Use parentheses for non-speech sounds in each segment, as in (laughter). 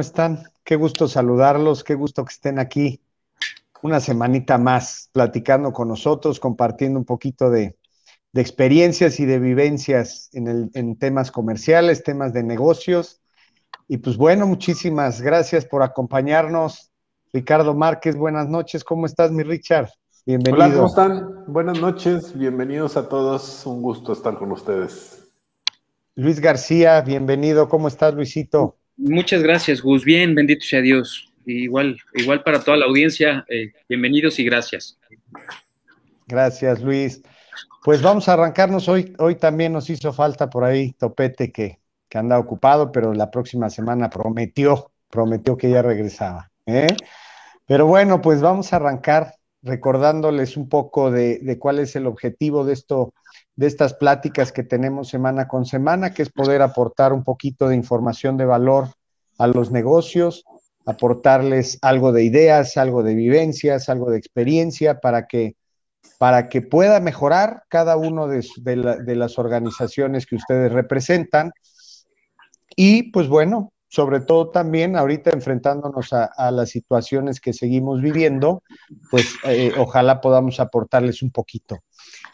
están? Qué gusto saludarlos, qué gusto que estén aquí una semanita más platicando con nosotros, compartiendo un poquito de, experiencias y de vivencias en, temas comerciales, temas de negocios. Y pues bueno, muchísimas gracias por acompañarnos. Ricardo Márquez, buenas noches. ¿Cómo estás, mi Richard? Bienvenido. Hola, ¿cómo están? Buenas noches, bienvenidos a todos. Un gusto estar con ustedes. Luis García, bienvenido. ¿Cómo estás, Luisito? Muchas gracias, Gus. Bien, bendito sea Dios. Igual, igual para toda la audiencia, eh, bienvenidos y gracias. Gracias, Luis. Pues vamos a arrancarnos hoy. Hoy también nos hizo falta por ahí Topete que, que anda ocupado, pero la próxima semana prometió, prometió que ya regresaba. ¿eh? Pero bueno, pues vamos a arrancar recordándoles un poco de, de cuál es el objetivo de esto de estas pláticas que tenemos semana con semana, que es poder aportar un poquito de información de valor a los negocios, aportarles algo de ideas, algo de vivencias, algo de experiencia para que, para que pueda mejorar cada uno de, las organizaciones que ustedes representan. Y pues bueno, sobre todo también ahorita enfrentándonos a, las situaciones que seguimos viviendo, pues eh, ojalá podamos aportarles un poquito.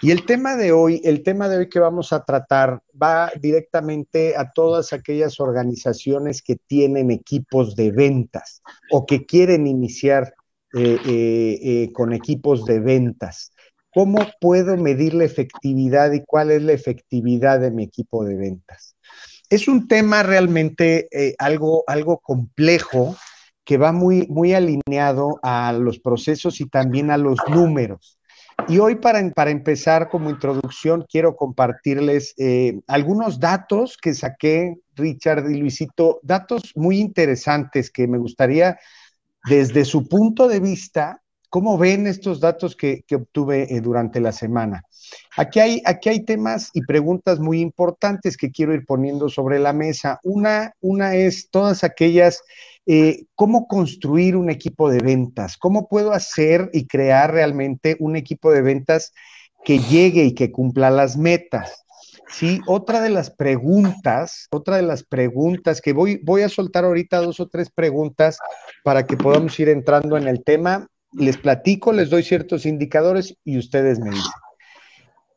Y el tema de hoy, el tema de hoy que vamos a tratar va directamente a todas aquellas organizaciones que tienen equipos de ventas o que quieren iniciar eh, eh, con equipos de ventas. ¿Cómo puedo medir la efectividad y cuál es la efectividad de mi equipo de ventas? es un tema realmente eh, algo, algo complejo que va muy, muy alineado a los procesos y también a los números. Y hoy para, para empezar como introducción quiero compartirles eh, algunos datos que saqué, Richard y Luisito, datos muy interesantes que me gustaría desde su punto de vista, ¿cómo ven estos datos que, obtuve eh, durante la semana? Aquí hay, aquí hay temas y preguntas muy importantes que quiero ir poniendo sobre la mesa. Una, una es todas aquellas, eh, ¿cómo construir un equipo de ventas? ¿Cómo puedo hacer y crear realmente un equipo de ventas que llegue y que cumpla las metas? Sí, otra de las preguntas, otra de las preguntas que voy, voy a soltar ahorita dos o tres preguntas para que podamos ir entrando en el tema. Les platico, les doy ciertos indicadores y ustedes me dicen.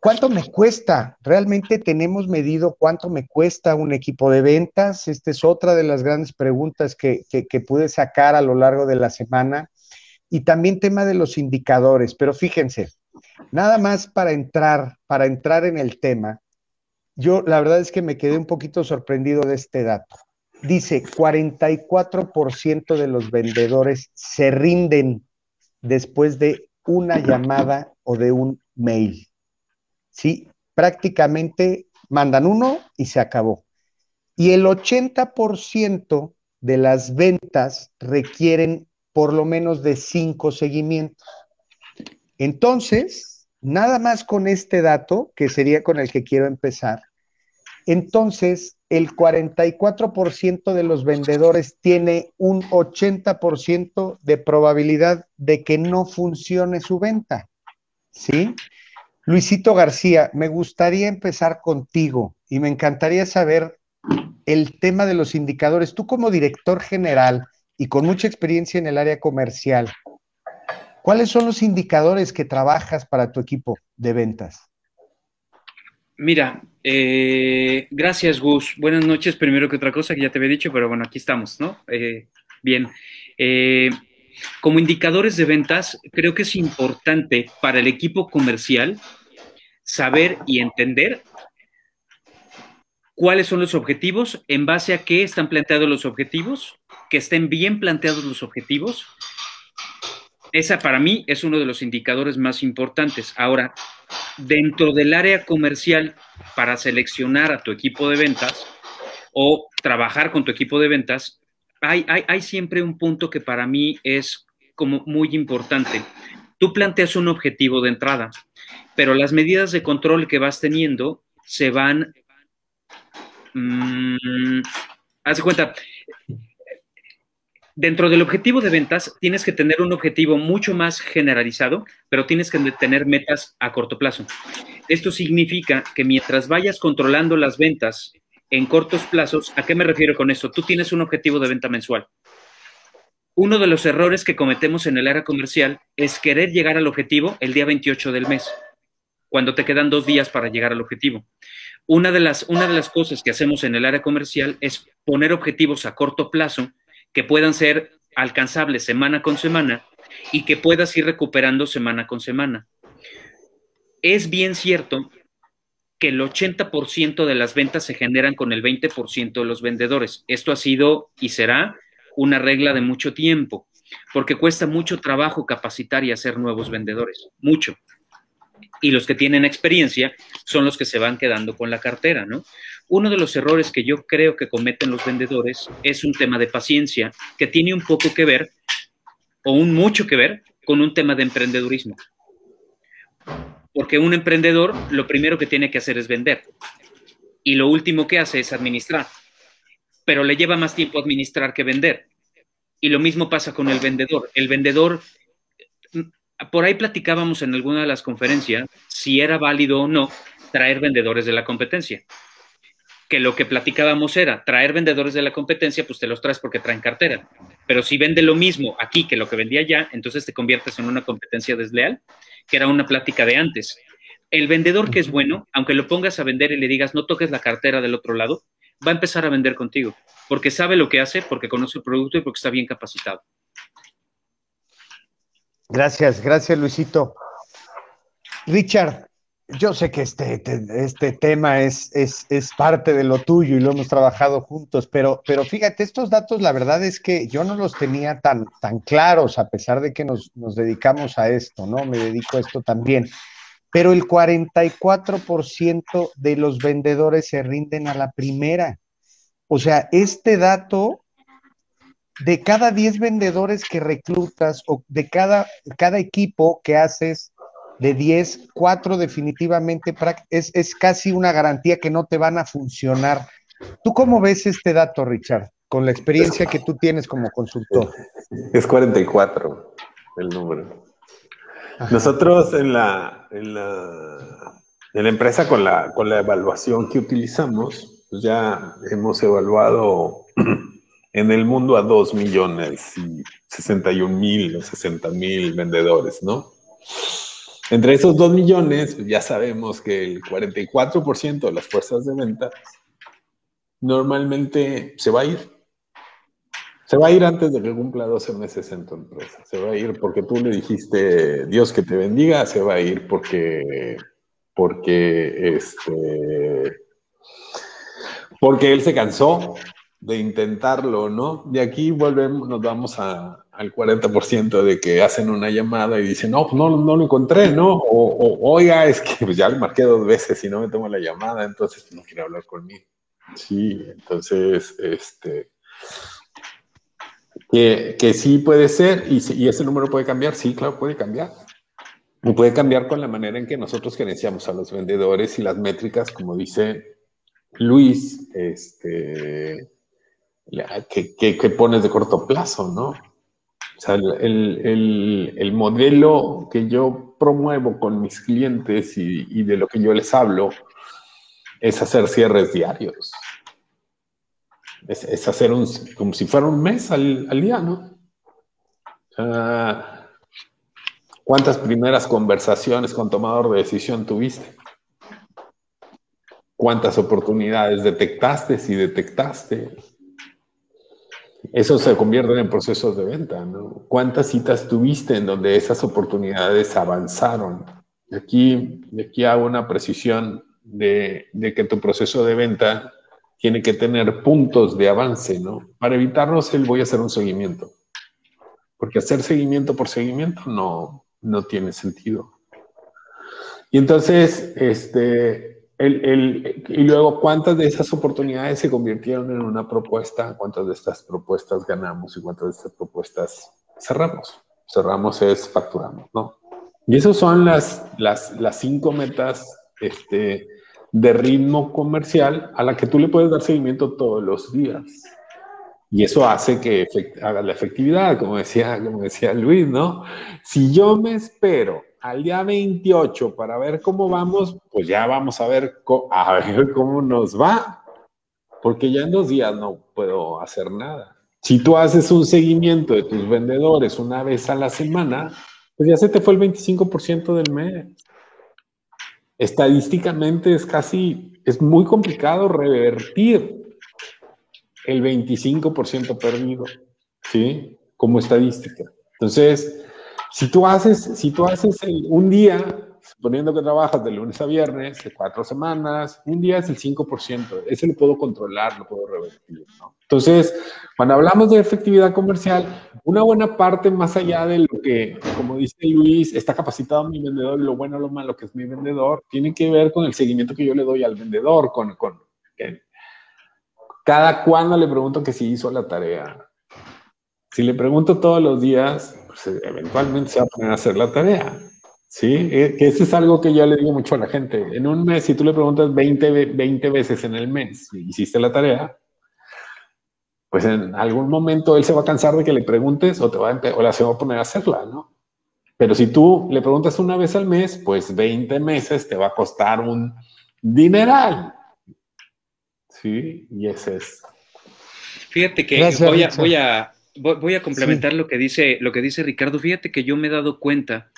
¿Cuánto me cuesta? ¿Realmente tenemos medido cuánto me cuesta un equipo de ventas? Esta es otra de las grandes preguntas que, pude sacar a lo largo de la semana. Y también tema de los indicadores. Pero fíjense, nada más para entrar, para entrar en el tema, yo la verdad es que me quedé un poquito sorprendido de este dato. Dice, 44% de los vendedores se rinden después de una llamada o de un mail. ¿sí? Prácticamente mandan uno y se acabó. Y el 80% de las ventas requieren por lo menos de cinco seguimientos. Entonces, nada más con este dato, que sería con el que quiero empezar, entonces el 44% de los vendedores tiene un 80% de probabilidad de que no funcione su venta. ¿Sí? Luisito García, me gustaría empezar contigo y me encantaría saber el tema de los indicadores. Tú como director general y con mucha experiencia en el área comercial, ¿cuáles son los indicadores que trabajas para tu equipo de ventas? Mira, eh, gracias Gus. Buenas noches, primero que otra cosa que ya te había dicho, pero bueno, aquí estamos, ¿no? Eh, bien. Eh, como indicadores de ventas, creo que es importante para el equipo comercial saber y entender cuáles son los objetivos, en base a qué están planteados los objetivos, que estén bien planteados los objetivos. Esa para mí es uno de los indicadores más importantes. Ahora, dentro del área comercial, para seleccionar a tu equipo de ventas o trabajar con tu equipo de ventas, hay, siempre un punto que para mí es como muy importante. Tú planteas un objetivo de entrada, pero las medidas de control que vas teniendo se van... Mmm, haz cuenta, dentro del objetivo de ventas tienes que tener un objetivo mucho más generalizado, pero tienes que tener metas a corto plazo. Esto significa que mientras vayas controlando las ventas en cortos plazos. ¿A qué me refiero con esto? Tú tienes un objetivo de venta mensual. Uno de los errores que cometemos en el área comercial es querer llegar al objetivo el día 28 del mes, cuando te quedan dos días para llegar al objetivo. Una de las, una de las cosas que hacemos en el área comercial es poner objetivos a corto plazo que puedan ser alcanzables semana con semana y que puedas ir recuperando semana con semana. Es bien cierto que el 80% de las ventas se generan con el 20% de los vendedores. Esto ha sido y será una regla de mucho tiempo, porque cuesta mucho trabajo capacitar y hacer nuevos vendedores, mucho. Y los que tienen experiencia son los que se van quedando con la cartera, ¿no? Uno de los errores que yo creo que cometen los vendedores es un tema de paciencia que tiene un poco que ver, o un mucho que ver, con un tema de emprendedurismo. Porque un emprendedor lo primero que tiene que hacer es vender. Y lo último que hace es administrar pero le lleva más tiempo administrar que vender. Y lo mismo pasa con el vendedor. El vendedor, por ahí platicábamos en alguna de las conferencias si era válido o no traer vendedores de la competencia. Que lo que platicábamos era traer vendedores de la competencia, pues te los traes porque traen cartera. Pero si vende lo mismo aquí que lo que vendía allá, entonces te conviertes en una competencia desleal, que era una plática de antes. El vendedor que es bueno, aunque lo pongas a vender y le digas no toques la cartera del otro lado, va a empezar a vender contigo, porque sabe lo que hace, porque conoce el producto y porque está bien capacitado. Gracias, gracias Luisito. Richard, yo sé que este, este tema es, es, parte de lo tuyo y lo hemos trabajado juntos, pero, pero fíjate, estos datos la verdad es que yo no los tenía tan, tan claros, a pesar de que nos, nos dedicamos a esto, ¿no? Me dedico a esto también pero el 44% de los vendedores se rinden a la primera. O sea, este dato de cada 10 vendedores que reclutas o de cada, cada equipo que haces de 10, 4 definitivamente es, es casi una garantía que no te van a funcionar. ¿Tú cómo ves este dato, Richard, con la experiencia que tú tienes como consultor? (laughs) Es 44 el número. Nosotros en la, en la, en la empresa con la, con la evaluación que utilizamos, pues ya hemos evaluado (clears throat) en el mundo a 2 millones y 61 mil o 60 mil vendedores, ¿no? Entre esos 2 millones, pues ya sabemos que el 44% de las fuerzas de venta normalmente se va a ir se va a ir antes de que cumpla 12 meses en tu empresa. Se va a ir porque tú le dijiste, Dios que te bendiga, se va a ir porque, porque, este, porque él se cansó de intentarlo, ¿no? Y aquí volvemos, nos vamos al 40% de que hacen una llamada y dicen, no, pues no, no lo encontré, ¿no? O, oiga, es que pues ya le marqué dos veces y no me tomo la llamada, entonces no quiere hablar conmigo. Sí, entonces, este, que, sí puede ser y, y, ese número puede cambiar, sí, claro, puede cambiar. Y puede cambiar con la manera en que nosotros gerenciamos a los vendedores y las métricas, como dice Luis, este, que, pones de corto plazo, ¿no? O sea, el, el, el, modelo que yo promuevo con mis clientes y, y de lo que yo les hablo es hacer cierres diarios. Es, hacer un, como si fuera un mes al, día, ¿no? ¿Cuántas primeras conversaciones con tomador de decisión tuviste? ¿Cuántas oportunidades detectaste si detectaste? Eso se convierte en procesos de venta, ¿no? ¿Cuántas citas tuviste en donde esas oportunidades avanzaron? Aquí, aquí hago una precisión de, que tu proceso de venta tiene que tener puntos de avance, ¿no? Para evitarnos el voy a hacer un seguimiento. Porque hacer seguimiento por seguimiento no, no tiene sentido. Y entonces, este, y luego, ¿cuántas de esas oportunidades se convirtieron en una propuesta? ¿Cuántas de estas propuestas ganamos y cuántas de estas propuestas cerramos? Cerramos es facturamos, ¿no? Y esas son las, las, las cinco metas este, de ritmo comercial a la que tú le puedes dar seguimiento todos los días. Y eso hace que haga la efectividad, como decía, como decía Luis, ¿no? Si yo me espero al día 28 para ver cómo vamos, pues ya vamos a ver, a ver cómo nos va. porque ya en dos días no puedo hacer nada. Si tú haces un seguimiento de tus vendedores una vez a la semana, pues ya se te fue el 25% del mes. Estadísticamente es casi, es muy complicado revertir el 25% perdido, ¿sí? Como estadística. Entonces, si tú haces, si tú haces un día suponiendo que trabajas de lunes a viernes, de cuatro semanas, un día es el 5%, ese lo puedo controlar, lo puedo revertir. Entonces, cuando hablamos de efectividad comercial, una buena parte más allá de lo que, como dice Luis, está capacitado mi vendedor, lo bueno o lo malo que es mi vendedor, tiene que ver con el seguimiento que yo le doy al vendedor, con, con cada cuando le pregunto que si hizo la tarea. Si le pregunto todos los días, pues eventualmente se va a poner a hacer la tarea. Sí, eh, que eso es algo que yo le digo mucho a la gente. En un mes, si tú le preguntas 20, 20 veces en el mes si hiciste la tarea, pues en algún momento él se va a cansar de que le preguntes o, te va a, o la se va a poner a hacerla, ¿no? Pero si tú le preguntas una vez al mes, pues 20 meses te va a costar un dineral. Sí, y ese es. Fíjate que voy, a, voy, a, voy, a, complementar lo, que dice, lo que dice Ricardo. Fíjate que yo me he dado cuenta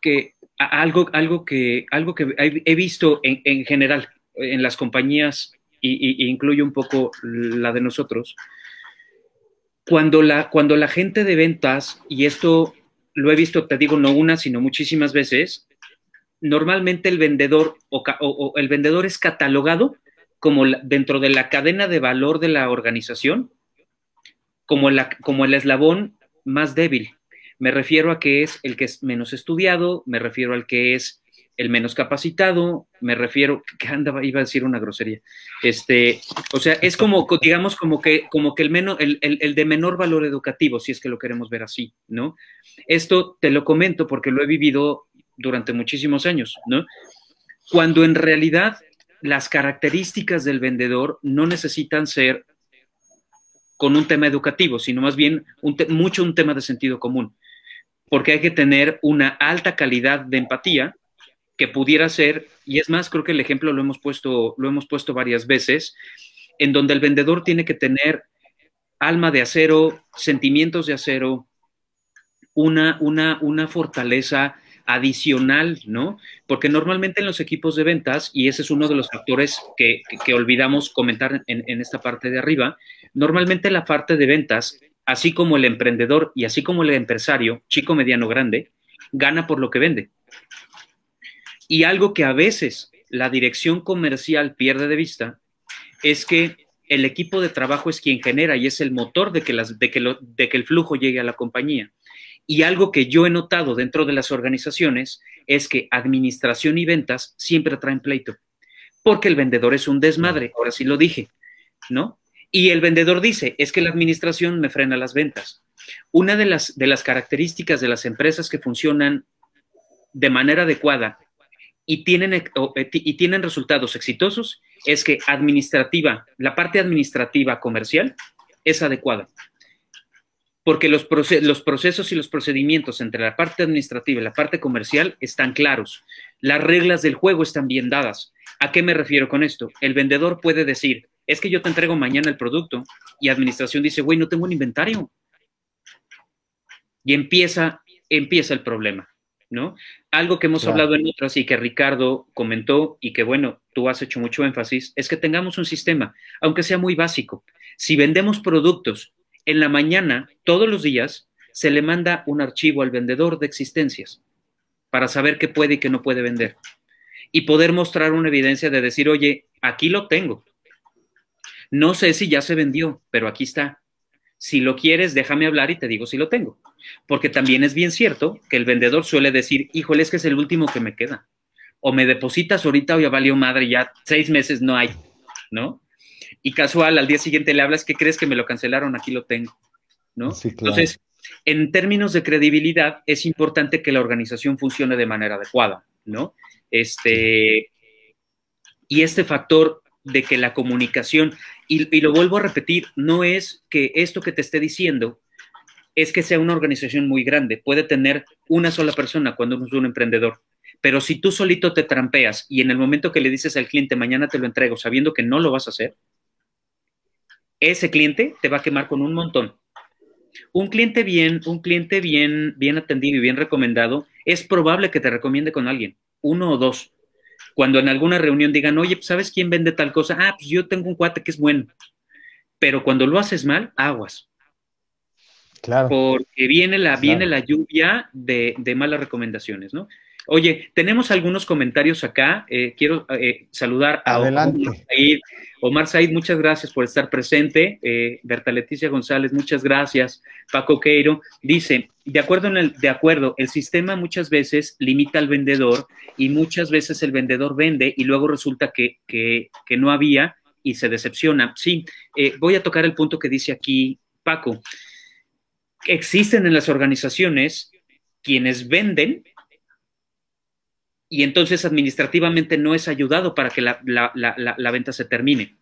que algo, algo que, algo que he visto en, general en las compañías, y, incluye un poco la de nosotros, cuando la, cuando la gente de ventas, y esto lo he visto, te digo, no una, sino muchísimas veces, normalmente el vendedor o, el vendedor es catalogado como dentro de la cadena de valor de la organización, como, la, como el eslabón más débil. Me refiero a que es el que es menos estudiado, me refiero al que es el menos capacitado, me refiero, (laughs) que andaba, iba a decir una grosería. Este, o sea, es como, digamos, como que, como que el, menos, el, el, de menor valor educativo, si es que lo queremos ver así, ¿no? Esto te lo comento porque lo he vivido durante muchísimos años, ¿no? Cuando en realidad las características del vendedor no necesitan ser con un tema educativo, sino más bien mucho un tema de sentido común. Porque hay que tener una alta calidad de empatía que pudiera ser, y es más, creo que el ejemplo lo hemos puesto, lo hemos puesto varias veces, en donde el vendedor tiene que tener alma de acero, sentimientos de acero, una, una, una fortaleza adicional, ¿no? Porque normalmente en los equipos de ventas, y ese es uno de los factores que, olvidamos comentar en, en, esta parte de arriba, normalmente la parte de ventas así como el emprendedor y así como el empresario, chico, mediano, grande, gana por lo que vende. Y algo que a veces la dirección comercial pierde de vista es que el equipo de trabajo es quien genera y es el motor de que, las, de que, de que el flujo llegue a la compañía. Y algo que yo he notado dentro de las organizaciones es que administración y ventas siempre traen pleito, porque el vendedor es un desmadre, ahora sí lo dije, ¿no? Y el vendedor dice, es que la administración me frena las ventas. Una de las, de las características de las empresas que funcionan de manera adecuada y tienen, eh, y tienen resultados exitosos es que administrativa, la parte administrativa comercial es adecuada. Porque los, los procesos y los procedimientos entre la parte administrativa y la parte comercial están claros. Las reglas del juego están bien dadas. ¿A qué me refiero con esto? El vendedor puede decir, es que yo te entrego mañana el producto y administración dice, güey, no tengo un inventario. Y empieza, empieza el problema, ¿no? Algo que hemos hablado en otras y que Ricardo comentó y que, bueno, tú has hecho mucho énfasis, es que tengamos un sistema, aunque sea muy básico. Si vendemos productos en la mañana, todos los días, se le manda un archivo al vendedor de existencias para saber qué puede y qué no puede vender. Y poder mostrar una evidencia de decir, oye, aquí lo tengo, no sé si ya se vendió, pero aquí está. Si lo quieres, déjame hablar y te digo si lo tengo. Porque también es bien cierto que el vendedor suele decir, híjole, es que es el último que me queda. O me depositas ahorita o ya valió madre, ya seis meses no hay, ¿no? Y casual, al día siguiente le hablas, ¿qué crees que me lo cancelaron? Aquí lo tengo, ¿no? Entonces, en términos de credibilidad, es importante que la organización funcione de manera adecuada, ¿no? Este, y este factor de que la comunicación, y, lo vuelvo a repetir, no es que esto que te esté diciendo es que sea una organización muy grande, puede tener una sola persona cuando es un emprendedor, pero si tú solito te trampeas y en el momento que le dices al cliente mañana te lo entrego sabiendo que no lo vas a hacer, ese cliente te va a quemar con un montón. Un cliente bien, un cliente bien, bien atendido y bien recomendado, es probable que te recomiende con alguien, uno o dos. Cuando en alguna reunión digan, oye, pues, ¿sabes quién vende tal cosa? Ah, pues yo tengo un cuate que es bueno. Pero cuando lo haces mal, aguas. Claro. Porque viene la, viene la lluvia de, de malas recomendaciones, ¿no? Oye, tenemos algunos comentarios acá. Eh, quiero eh, saludar a Adelante. Omar Said. Omar Said, muchas gracias por estar presente. Eh, Berta Leticia González, muchas gracias. Paco Queiro dice, de acuerdo, en el, de acuerdo, el sistema muchas veces limita al vendedor y muchas veces el vendedor vende y luego resulta que, que, que no había y se decepciona. Sí, voy a tocar el punto que dice aquí Paco. Existen en las organizaciones quienes venden y entonces administrativamente no es ayudado para que la, la, la, la, venta se termine.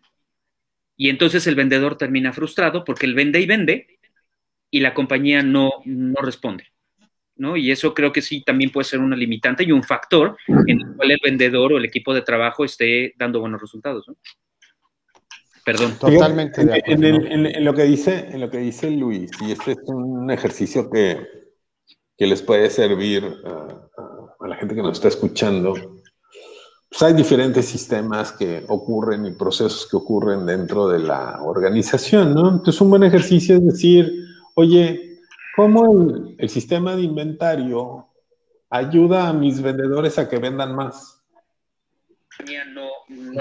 Y entonces el vendedor termina frustrado porque él vende y vende y la compañía no, no responde. ¿no? Y eso creo que sí también puede ser una limitante y un factor en el cual el vendedor o el equipo de trabajo esté dando buenos resultados. ¿no? Perdón. Totalmente. En, en, en, en, lo que dice, en lo que dice Luis, y este es un ejercicio que, que les puede servir a la gente que nos está escuchando, pues hay diferentes sistemas que ocurren y procesos que ocurren dentro de la organización, ¿no? Entonces, un buen ejercicio es decir, oye, ¿cómo el, el sistema de inventario ayuda a mis vendedores a que vendan más?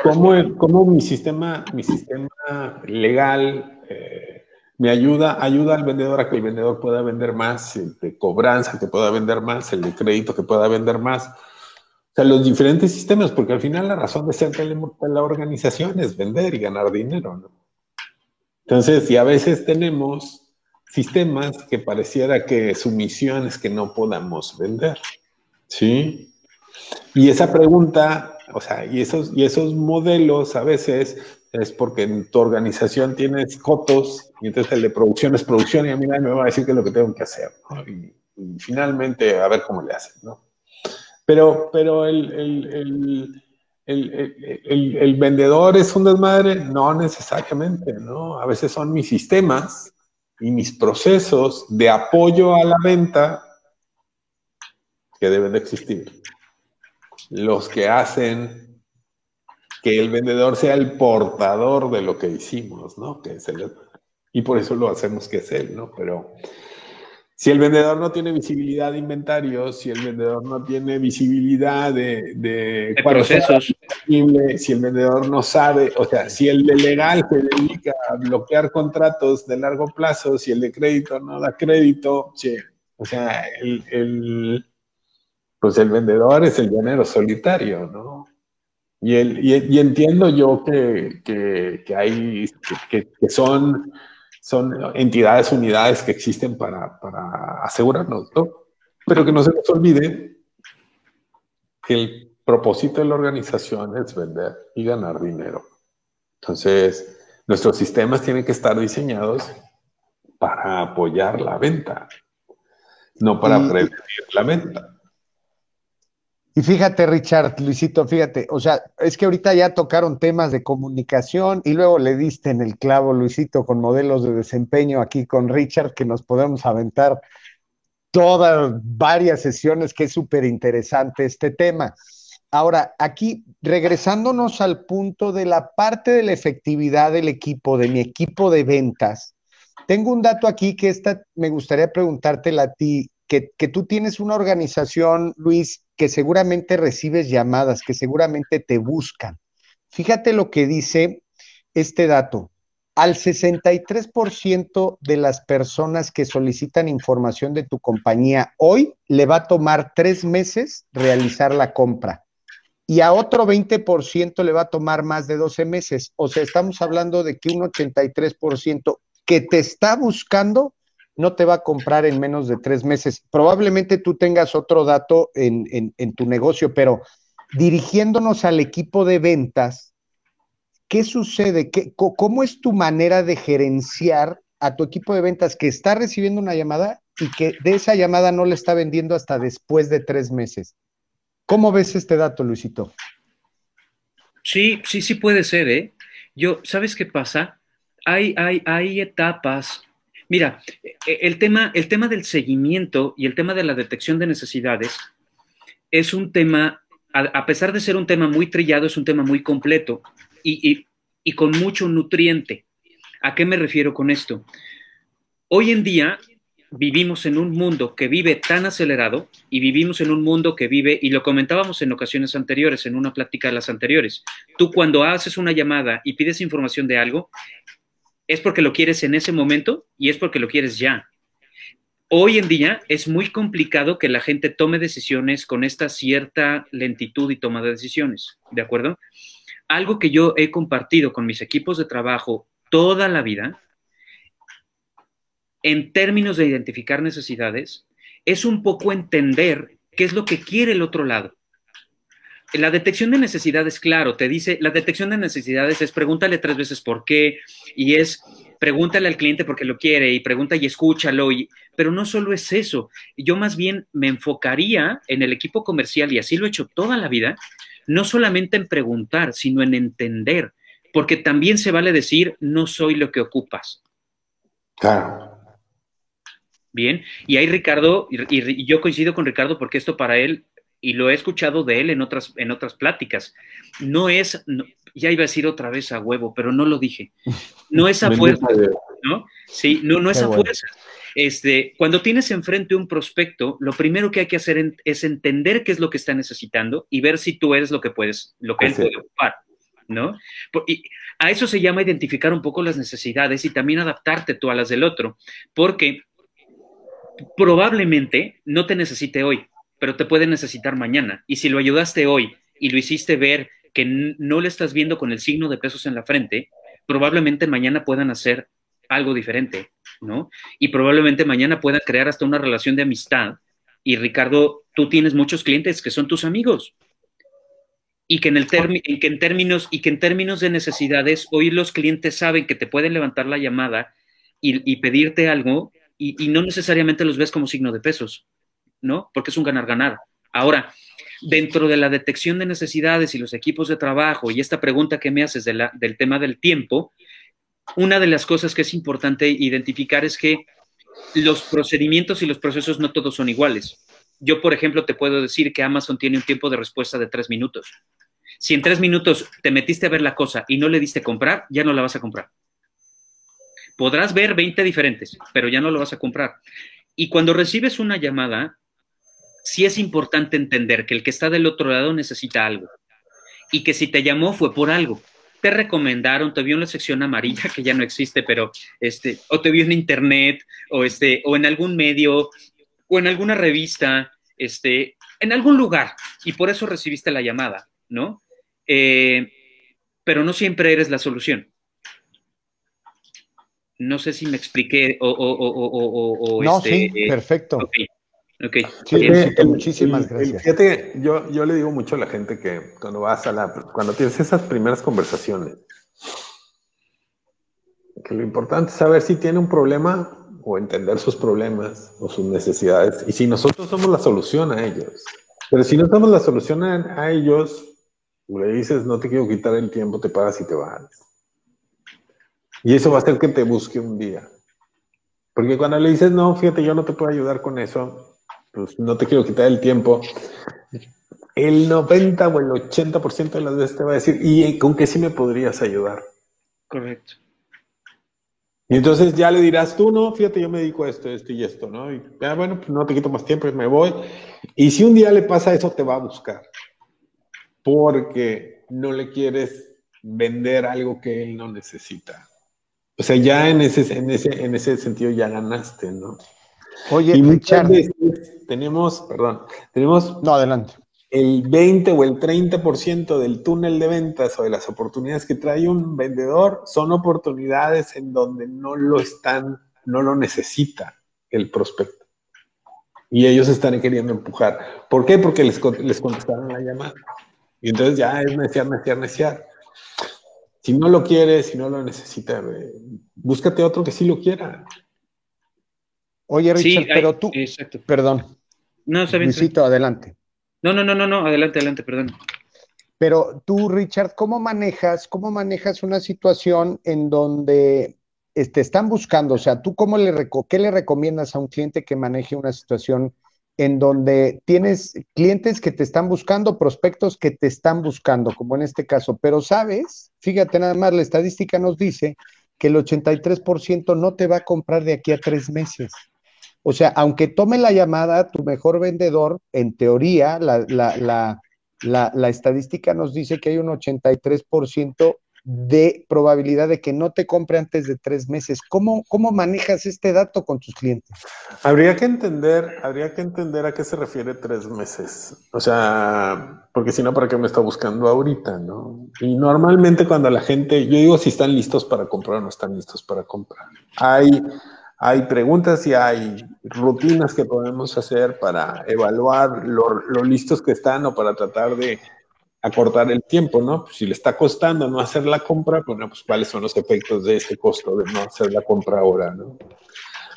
¿Cómo, ¿Cómo, mi sistema, mi sistema legal eh, me ayuda, ayuda al vendedor a que el vendedor pueda vender más, el de cobranza que pueda vender más, el de crédito que pueda vender más. O sea, los diferentes sistemas, porque al final la razón de ser de la organización es vender y ganar dinero, ¿no? Entonces, y a veces tenemos sistemas que pareciera que su misión es que no podamos vender, ¿sí? Y esa pregunta, o sea, y esos, y esos modelos a veces es porque en tu organización tienes cotos y entonces el de producción es producción y a mí me va a decir qué es lo que tengo que hacer. ¿no? Y, y, finalmente a ver cómo le hacen. ¿no? Pero, pero el, el, el, el, vendedor es un desmadre, no necesariamente. ¿no? A veces son mis sistemas y mis procesos de apoyo a la venta que deben de existir. Los que hacen que el vendedor sea el portador de lo que hicimos, ¿no? Que es el, y por eso lo hacemos que es él, ¿no? Pero si el vendedor no tiene visibilidad de inventarios, si el vendedor no tiene visibilidad de, de, de procesos, si el vendedor no sabe, o sea, si el de legal se dedica a bloquear contratos de largo plazo, si el de crédito no da crédito, sí, o sea, el, el, pues el vendedor es el llanero solitario, ¿no? Y, el, y, y, entiendo yo que, que, que hay, que, que, son, son entidades, unidades que existen para, para asegurarnos, ¿no? Pero que no se nos olvide que el propósito de la organización es vender y ganar dinero. Entonces, nuestros sistemas tienen que estar diseñados para apoyar la venta, no para prevenir la venta. Y fíjate, Richard, Luisito, fíjate, o sea, es que ahorita ya tocaron temas de comunicación y luego le diste en el clavo, Luisito, con modelos de desempeño aquí con Richard, que nos podemos aventar todas varias sesiones, que es súper interesante este tema. Ahora, aquí, regresándonos al punto de la parte de la efectividad del equipo, de mi equipo de ventas, tengo un dato aquí que esta me gustaría preguntártela a ti, que, que tú tienes una organización, Luis, que seguramente recibes llamadas, que seguramente te buscan. Fíjate lo que dice este dato. Al 63% de las personas que solicitan información de tu compañía hoy le va a tomar tres meses realizar la compra y a otro 20% le va a tomar más de 12 meses. O sea, estamos hablando de que un 83% que te está buscando no te va a comprar en menos de tres meses. Probablemente tú tengas otro dato en, en, tu negocio, pero dirigiéndonos al equipo de ventas, ¿qué sucede? ¿Qué, ¿Cómo es tu manera de gerenciar a tu equipo de ventas que está recibiendo una llamada y que de esa llamada no le está vendiendo hasta después de tres meses? ¿Cómo ves este dato, Luisito? Sí, sí, sí puede ser, ¿eh? Yo, ¿sabes qué pasa? hay, hay, hay etapas. Mira, e, el tema, el tema del seguimiento y el tema de la detección de necesidades es un tema, a, pesar de ser un tema muy trillado, es un tema muy completo y, y con mucho nutriente. ¿A qué me refiero con esto? Hoy en día vivimos en un mundo que vive tan acelerado y vivimos en un mundo que vive, y lo comentábamos en ocasiones anteriores, en una plática de las anteriores, tú cuando haces una llamada y pides información de algo, es porque lo quieres en ese momento y es porque lo quieres ya. Hoy en día es muy complicado que la gente tome decisiones con esta cierta lentitud y toma de decisiones, ¿de acuerdo? Algo que yo he compartido con mis equipos de trabajo toda la vida en términos de identificar necesidades, es un poco entender qué es lo que quiere el otro lado. La detección de necesidades, claro, te dice, la detección de necesidades es pregúntale tres veces por qué y es pregúntale al cliente porque lo quiere y pregunta y escúchalo, y, pero no solo es eso, yo más bien me enfocaría en el equipo comercial y así lo he hecho toda la vida, no solamente en preguntar, sino en entender, porque también se vale decir no soy lo que ocupas. Claro. Bien, y ahí Ricardo, y, yo coincido con Ricardo porque esto para él, y lo he escuchado de él en otras, en otras pláticas, no es, ya iba a decir otra vez a huevo, pero no lo dije, no es a (laughs) fuerza, ¿no? Sí, no, no es a fuerza. Este, cuando tienes enfrente un prospecto, lo primero que hay que hacer es entender qué es lo que está necesitando y ver si tú eres lo que puedes, lo que él puede ocupar, ¿no? Y a eso se llama identificar un poco las necesidades y también adaptarte tú a las del otro, porque probablemente no te necesite hoy, pero te puede necesitar mañana. Y si lo ayudaste hoy y lo hiciste ver que no le estás viendo con el signo de pesos en la frente, probablemente mañana puedan hacer algo diferente, ¿no? Y probablemente mañana puedan crear hasta una relación de amistad. Y Ricardo, tú tienes muchos clientes que son tus amigos. Y que en, el que en términos y que en términos de necesidades, hoy los clientes saben que te pueden levantar la llamada y pedirte algo y, no necesariamente los ves como signo de pesos, ¿no? Porque es un ganar-ganar. Ahora, dentro de la detección de necesidades y los equipos de trabajo y esta pregunta que me haces del tema del tiempo, una de las cosas que es importante identificar es que los procedimientos y los procesos no todos son iguales. Yo, por ejemplo, te puedo decir que Amazon tiene un tiempo de respuesta de tres minutos. Si en tres minutos te metiste a ver la cosa y no le diste comprar, ya no la vas a comprar. Podrás ver 20 diferentes, pero ya no lo vas a comprar. Y cuando recibes una llamada, sí es importante entender que el que está del otro lado necesita algo. Y que si te llamó fue por algo. Te recomendaron, te vio en la sección amarilla, que ya no existe, pero este, o te vio en internet, o este, o en algún medio, o en alguna revista, este, en algún lugar, y por eso recibiste la llamada, ¿no? Eh, pero no siempre eres la solución. No sé si me expliqué o... o, o, no, este, sí, perfecto. Ok. muchísimas gracias. Fíjate, yo, yo le digo mucho a la gente que cuando vas a la, cuando tienes esas primeras conversaciones, que lo importante es saber si tiene un problema o entender sus problemas o sus necesidades. Y si nosotros somos la solución a ellos. Pero si no somos la solución a, a ellos, le dices, no te quiero quitar el tiempo, te pagas y te vas. Y eso va a hacer que te busque un día. Porque cuando le dices, no, fíjate, yo no te puedo ayudar con eso, pues no te quiero quitar el tiempo, el 90 o el 80% de las veces te va a decir, ¿y con qué sí me podrías ayudar? Correcto. Y entonces ya le dirás, tú no, fíjate, yo me dedico a esto, esto y esto, ¿no? Y ya, bueno, pues no te quito más tiempo, me voy. Y si un día le pasa eso, te va a buscar. Porque no le quieres vender algo que él no necesita. O sea, ya en ese, en ese, en ese sentido ya ganaste, ¿no? Oye, y Richard. Tenemos, perdón, tenemos. No, adelante. El 20 o el 30% del túnel de ventas o de las oportunidades que trae un vendedor son oportunidades en donde no lo están, no lo necesita el prospecto. Y ellos están queriendo empujar. ¿Por qué? Porque les, les contestaron la llamada. Y entonces ya es neciar, neciar, neciar. Si no lo quiere, si no lo necesita, búscate otro que sí lo quiera. Oye, Richard, pero tú. Exacto. Perdón. No, está bien. adelante. No, no, no, no, no, adelante, adelante, perdón. Pero tú, Richard, ¿cómo manejas, cómo manejas una situación en donde te este, están buscando? O sea, ¿tú cómo le, qué le recomiendas a un cliente que maneje una situación en donde tienes clientes que te están buscando, prospectos que te están buscando, como en este caso, pero sabes, fíjate nada más, la estadística nos dice que el 83% no te va a comprar de aquí a tres meses. O sea, aunque tome la llamada, tu mejor vendedor, en teoría, la, la, la la, estadística nos dice que hay un 83% de probabilidad de que no te compre antes de tres meses. ¿Cómo, ¿Cómo manejas este dato con tus clientes? Habría que entender, habría que entender a qué se refiere tres meses. O sea, porque si no, ¿para qué me está buscando ahorita? ¿no? Y normalmente cuando la gente, yo digo si están listos para comprar o no están listos para comprar. Hay hay preguntas y hay rutinas que podemos hacer para evaluar lo, listos que están o para tratar de acortar el tiempo, ¿no? si le está costando no hacer la compra, bueno, pues cuáles son los efectos de ese costo de no hacer la compra ahora, ¿no?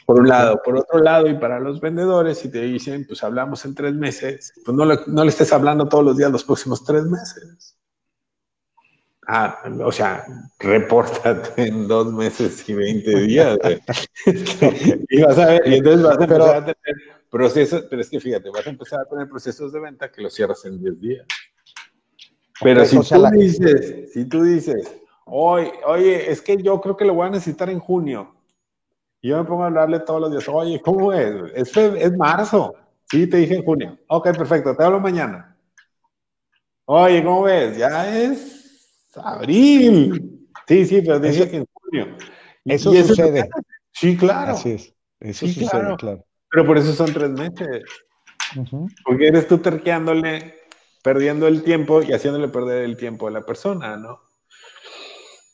Por un lado. Por otro lado, y para los vendedores, si te dicen, pues hablamos en tres meses, pues no le estés hablando todos los días los próximos tres meses. Ah, o sea, repórtate en dos meses y veinte días. y vas a ver, y entonces vas a empezar a tener procesos, pero es que fíjate, vas a empezar a tener procesos de venta que los cierras en 10 días. Pero si, tú dices, si tú dices, oye, oye, es que yo creo que lo voy a necesitar en junio, y yo me pongo a hablarle todos los días, oye, ¿cómo es? Es, es marzo. Sí, te dije en junio. Ok, perfecto, te hablo mañana. Oye, ¿cómo ves? Ya es Abril. Sí, sí, pero dice que en junio. Eso sucede. sí, claro. Así es. Eso sucede, claro. Pero por eso son tres meses. Porque eres tú terqueándole, perdiendo el tiempo y haciéndole perder el tiempo a la persona, ¿no?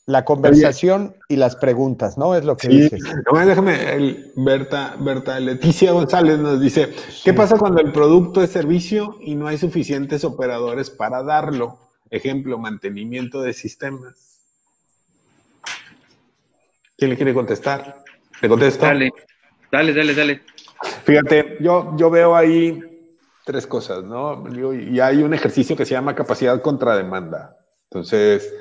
La conversación y las preguntas, ¿no? Es lo que sí. dices. déjame, el Berta, Berta Leticia González nos dice, ¿qué pasa cuando el producto es servicio y no hay suficientes operadores para darlo? Ejemplo, mantenimiento de sistemas. ¿Quién le quiere contestar? ¿Le contesto? Dale, dale, dale, dale. Fíjate, yo, yo veo ahí tres cosas, ¿no? Y hay un ejercicio que se llama capacidad contra demanda. Entonces,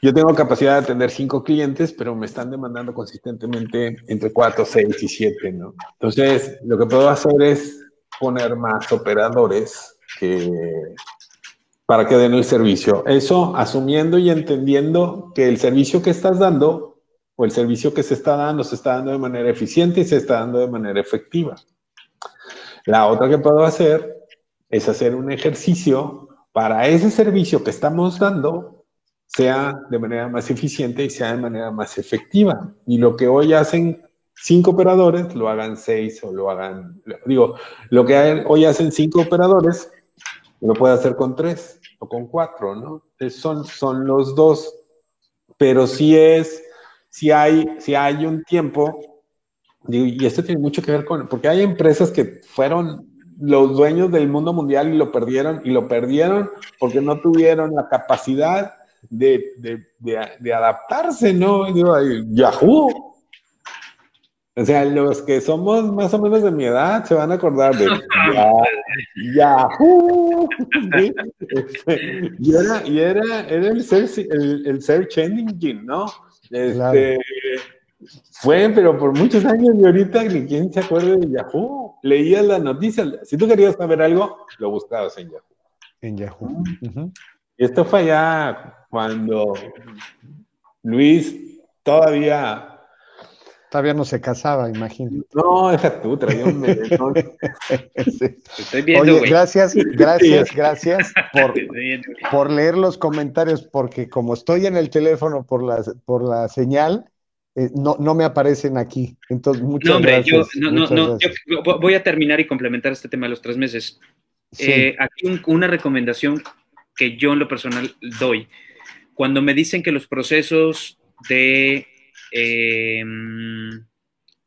yo tengo capacidad de atender cinco clientes, pero me están demandando consistentemente entre cuatro, seis y siete, ¿no? Entonces, lo que puedo hacer es poner más operadores que, para que den el servicio. Eso asumiendo y entendiendo que el servicio que estás dando o el servicio que se está dando se está dando de manera eficiente y se está dando de manera efectiva. La otra que puedo hacer es hacer un ejercicio para ese servicio que estamos dando sea de manera más eficiente y sea de manera más efectiva. Y lo que hoy hacen cinco operadores, lo hagan seis o lo hagan, digo, lo que hoy hacen cinco operadores, lo puede hacer con tres o con cuatro, ¿no? Son, son los dos, pero si es, si hay, si hay un tiempo, y esto tiene mucho que ver con, porque hay empresas que fueron los dueños del mundo mundial y lo perdieron, y lo perdieron porque no tuvieron la capacidad de, de, de, adaptarse, ¿no? Yahoo o sea, los que somos más o menos de mi edad se van a acordar de (laughs) Yahoo. (laughs) y era, y era, era el, search, el, search engine, ¿no? Este, Fue, pero por muchos años y ahorita quién se acuerda de Yahoo. Leías las noticias. Si tú querías saber algo, lo buscabas en Yahoo. En Yahoo. Y esto fue ya cuando Luis todavía Todavía no se casaba, imagino. No, esa tú, traía un Estoy viendo, Oye, gracias, gracias, gracias por, por leer los comentarios, porque como estoy en el teléfono por la, por la señal, eh, no, no me aparecen aquí. Entonces, muchas no, hombre, gracias. Yo, no, no, yo voy a terminar y complementar este tema de los tres meses. Eh, aquí una recomendación que yo en lo personal doy. Cuando me dicen que los procesos de Em,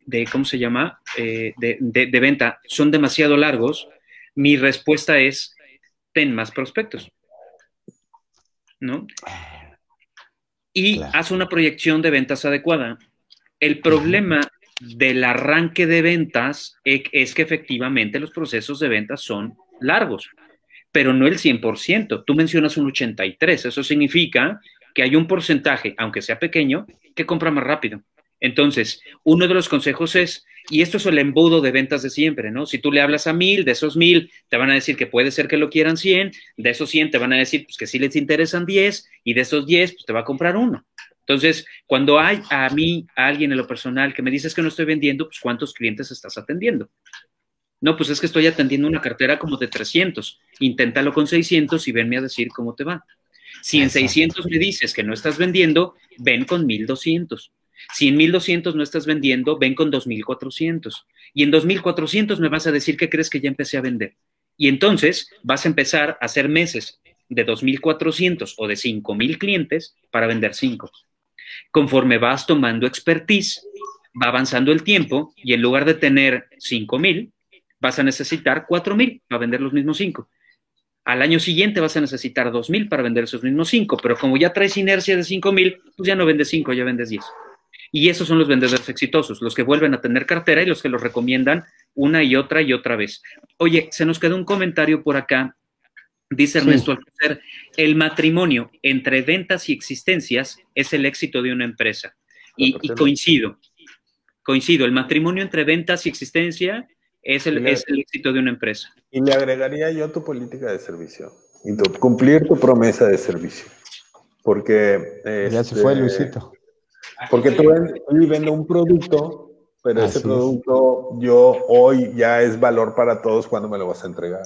de, ¿cómo se llama? Eh, de, venta son demasiado largos, mi respuesta es, ten más prospectos. ¿No? Y haz una proyección de ventas adecuada. El problema del arranque de ventas es que efectivamente los procesos de ventas son largos. pero no el 100%. Tú mencionas un 83%. Eso significa que hay un porcentaje, aunque sea pequeño, que compra más rápido. Entonces, uno de los consejos es, y esto es el embudo de ventas de siempre, ¿no? Si tú le hablas a mil, de esos mil, te van a decir que puede ser que lo quieran 100, de esos 100 te van a decir pues, que sí les interesan 10, y de esos 10, pues te va a comprar uno. Entonces, cuando hay a mí, a alguien en lo personal que me dices que no estoy vendiendo, pues ¿cuántos clientes estás atendiendo? No, pues es que estoy atendiendo una cartera como de 300. Inténtalo con 600 y venme a decir cómo te va. Si en 600 me dices que no estás vendiendo, ven con 1200. Si en 1200 no estás vendiendo, ven con 2400. Y en 2400 me vas a decir que crees que ya empecé a vender. Y entonces vas a empezar a hacer meses de 2400 o de 5000 clientes para vender 5. Conforme vas tomando expertise, va avanzando el tiempo y en lugar de tener 5000, vas a necesitar 4000 para vender los mismos 5. Al año siguiente vas a necesitar 2000 para vender esos mismos 5, pero como ya traes inercia de 5000, pues ya no vendes 5, ya vendes 10. Y esos son los vendedores exitosos, los que vuelven a tener cartera y los que los recomiendan una y otra y otra vez. Oye, se nos quedó un comentario por acá. Dice Ernesto Alcocer, el matrimonio entre ventas y existencias es el éxito de una empresa. Y, coincido, coincido, el matrimonio entre ventas y existencia es el, es el éxito de una empresa. Y le agregaría yo tu política de servicio y cumplir tu promesa de servicio. Porque... ya se fue, este, Luisito. Porque tú vendes un producto, pero ese producto yo hoy ya es valor para todos cuando me lo vas a entregar.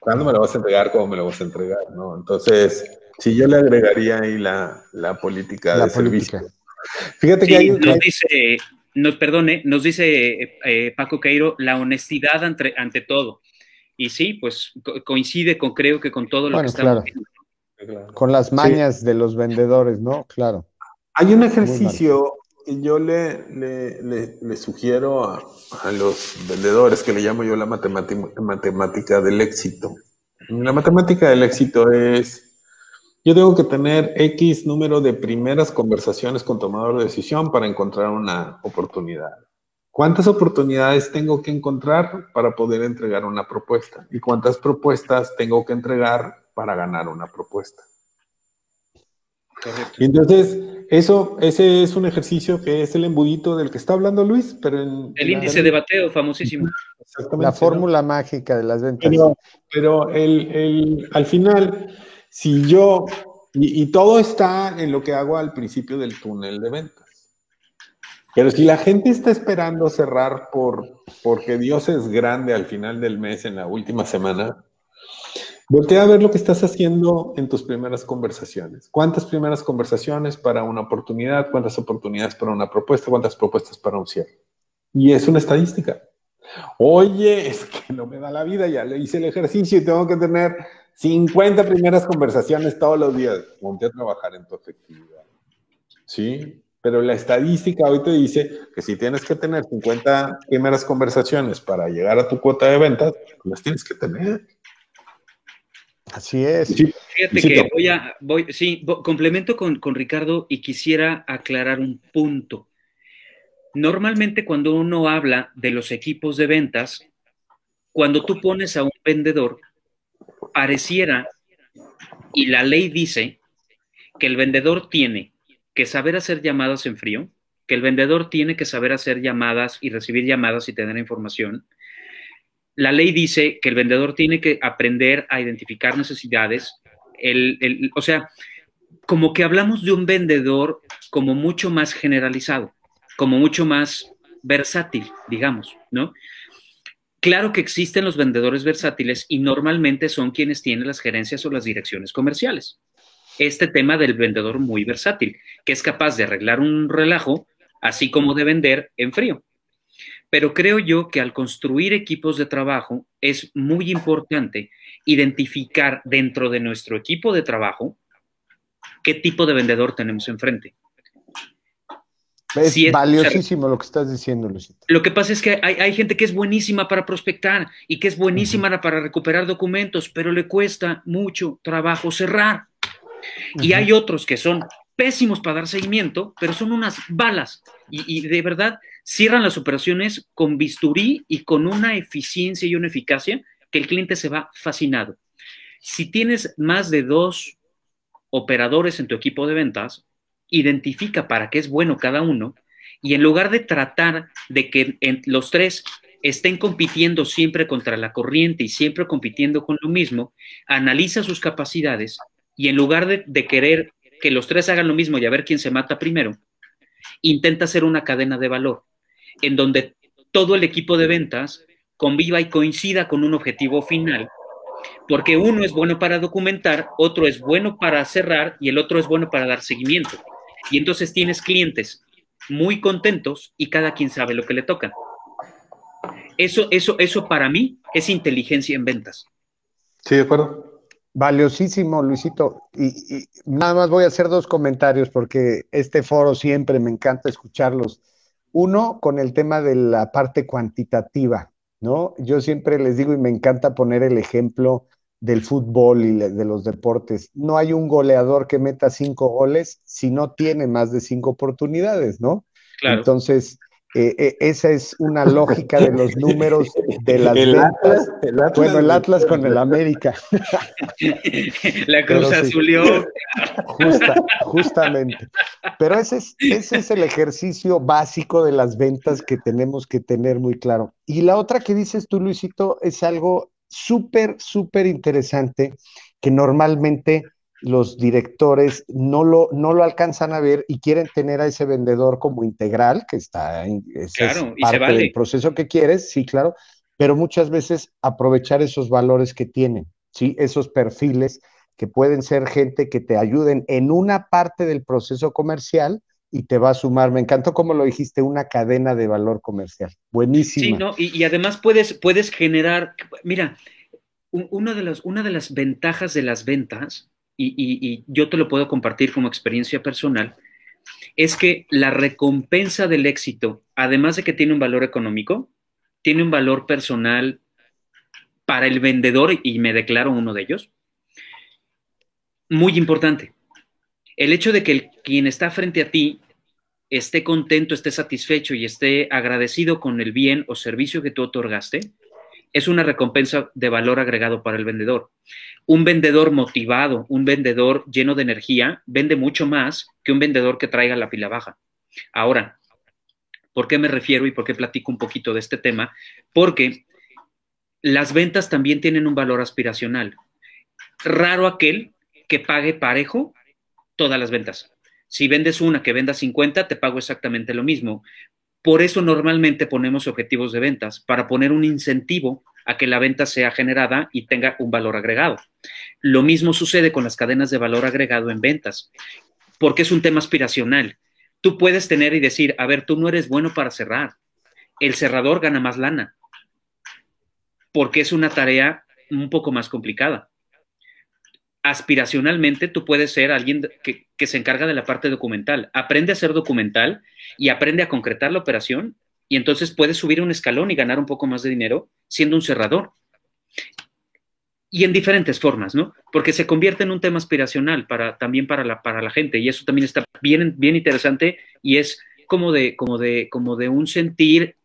¿Cuándo me lo vas a entregar? ¿Cómo me lo vas a entregar? ¿no? Entonces, si yo le agregaría ahí la, la política de servicio. Fíjate que hay, nos dice, nos perdone, nos dice eh, Paco Cairo, la honestidad ante, ante todo. Y sí, pues coincide con, creo que con todo lo que estamos claro. Con las mañas de los vendedores, ¿no? Claro. Hay un ejercicio que yo le, le, sugiero a, los vendedores que le llamo yo la matemática, del éxito. La matemática del éxito es, yo tengo que tener X número de primeras conversaciones con tomador de decisión para encontrar una oportunidad. ¿Cuántas oportunidades tengo que encontrar para poder entregar una propuesta? ¿Y cuántas propuestas tengo que entregar para ganar una propuesta? Correcto. entonces, eso, ese es un ejercicio que es el embudito del que está hablando Luis, pero en... El índice de bateo, famosísimo. La fórmula mágica de las ventas. Pero, el, al final, si yo, y, todo está en lo que hago al principio del túnel de ventas. Pero si la gente está esperando cerrar por, porque Dios es grande al final del mes, en la última semana, Voltea a ver lo que estás haciendo en tus primeras conversaciones. ¿Cuántas primeras conversaciones para una oportunidad? ¿Cuántas oportunidades para una propuesta? ¿Cuántas propuestas para un cierre? Y es una estadística. Oye, es que no me da la vida, ya le hice el ejercicio y tengo que tener 50 primeras conversaciones todos los días. Ponte a trabajar en tu efectividad. ¿Sí? Pero la estadística hoy te dice que si tienes que tener 50 primeras conversaciones para llegar a tu cuota de ventas, las tienes que tener. Así es. Fíjate que voy a, voy, sí, complemento con, con Ricardo y quisiera aclarar un punto. Normalmente cuando uno habla de los equipos de ventas, cuando tú pones a un vendedor, pareciera, y la ley dice, que el vendedor tiene que saber hacer llamadas en frío, que el vendedor tiene que saber hacer llamadas y recibir llamadas y tener información, la ley dice que el vendedor tiene que aprender a identificar necesidades. El, o sea, como que hablamos de un vendedor como mucho más generalizado, como mucho más versátil, digamos, ¿no? Claro que existen los vendedores versátiles y normalmente son quienes tienen las gerencias o las direcciones comerciales. Este tema del vendedor muy versátil, que es capaz de arreglar un relajo, así como de vender en frío. Pero creo yo que al construir equipos de trabajo es muy importante identificar dentro de nuestro equipo de trabajo qué tipo de vendedor tenemos enfrente. Es, valiosísimo lo que estás diciendo, Luisito. Lo que pasa es que hay, gente que es buenísima para prospectar y que es buenísima para recuperar documentos, pero le cuesta mucho trabajo cerrar. Y hay otros que son pésimos para dar seguimiento, pero son unas balas. y de verdad, cierran las operaciones con bisturí y con una eficiencia y una eficacia que el cliente se va fascinado. Si tienes más de dos operadores en tu equipo de ventas, identifica para qué es bueno cada uno y en lugar de tratar de que los tres estén compitiendo siempre contra la corriente y siempre compitiendo con lo mismo, analiza sus capacidades y en lugar de, querer que los tres hagan lo mismo y a ver quién se mata primero, intenta hacer una cadena de valor en donde todo el equipo de ventas conviva y coincida con un objetivo final, porque uno es bueno para documentar, otro es bueno para cerrar y el otro es bueno para dar seguimiento. Y entonces tienes clientes muy contentos y cada quien sabe lo que le toca. Eso, eso, eso para mí es inteligencia en ventas. Sí, de acuerdo. Valiosísimo, Luisito. Y, nada más voy a hacer dos comentarios porque este foro siempre me encanta escucharlos. Uno, con el tema de la parte cuantitativa, ¿no? Yo siempre les digo y me encanta poner el ejemplo del fútbol y de los deportes. No hay un goleador que meta cinco goles si no tiene más de cinco oportunidades, ¿no? Claro. Entonces, eh, eh, esa es una lógica de los números de las ventas. bueno, el Atlas con el América. (laughs) La Cruz Azulió. justamente. Pero ese es, ese es el ejercicio básico de las ventas que tenemos que tener muy claro. Y la otra que dices tú, Luisito, es algo súper, súper interesante que normalmente los directores no lo, no lo alcanzan a ver y quieren tener a ese vendedor como integral, que está en parte del proceso que quieres, sí, claro, pero muchas veces aprovechar esos valores que tienen, sí, esos perfiles que pueden ser gente que te ayuden en una parte del proceso comercial y te va a sumar. Me encantó como lo dijiste, una cadena de valor comercial. Buenísimo. Sí, ¿no? y, además puedes, puedes generar, mira, de, una de las ventajas de las ventas y, yo te lo puedo compartir como experiencia personal, es que la recompensa del éxito, además de que tiene un valor económico, tiene un valor personal para el vendedor, y me declaro uno de ellos, muy importante. El hecho de que el, quien está frente a ti esté contento, esté satisfecho y esté agradecido con el bien o servicio que tú otorgaste, es una recompensa de valor agregado para el vendedor. Un vendedor motivado, un vendedor lleno de energía, vende mucho más que un vendedor que traiga la pila baja. Ahora, ¿por qué me refiero y por qué platico un poquito de este tema? Porque las ventas también tienen un valor aspiracional. Raro aquel que pague parejo todas las ventas. Si vendes una que venda 50, te pago exactamente lo mismo. Por eso normalmente ponemos objetivos de ventas, para poner un incentivo a que la venta sea generada y tenga un valor agregado. Lo mismo sucede con las cadenas de valor agregado en ventas, porque es un tema aspiracional. Tú puedes tener y decir, a ver, tú no eres bueno para cerrar. El cerrador gana más lana, porque es una tarea un poco más complicada aspiracionalmente tú puedes ser alguien que, se encarga de la parte documental. Aprende a ser documental y aprende a concretar la operación y entonces puedes subir un escalón y ganar un poco más de dinero siendo un cerrador. Y en diferentes formas, ¿no? Porque se convierte en un tema aspiracional para, también para la, para la gente y eso también está bien, bien interesante y es como de, como, de, como de un sentir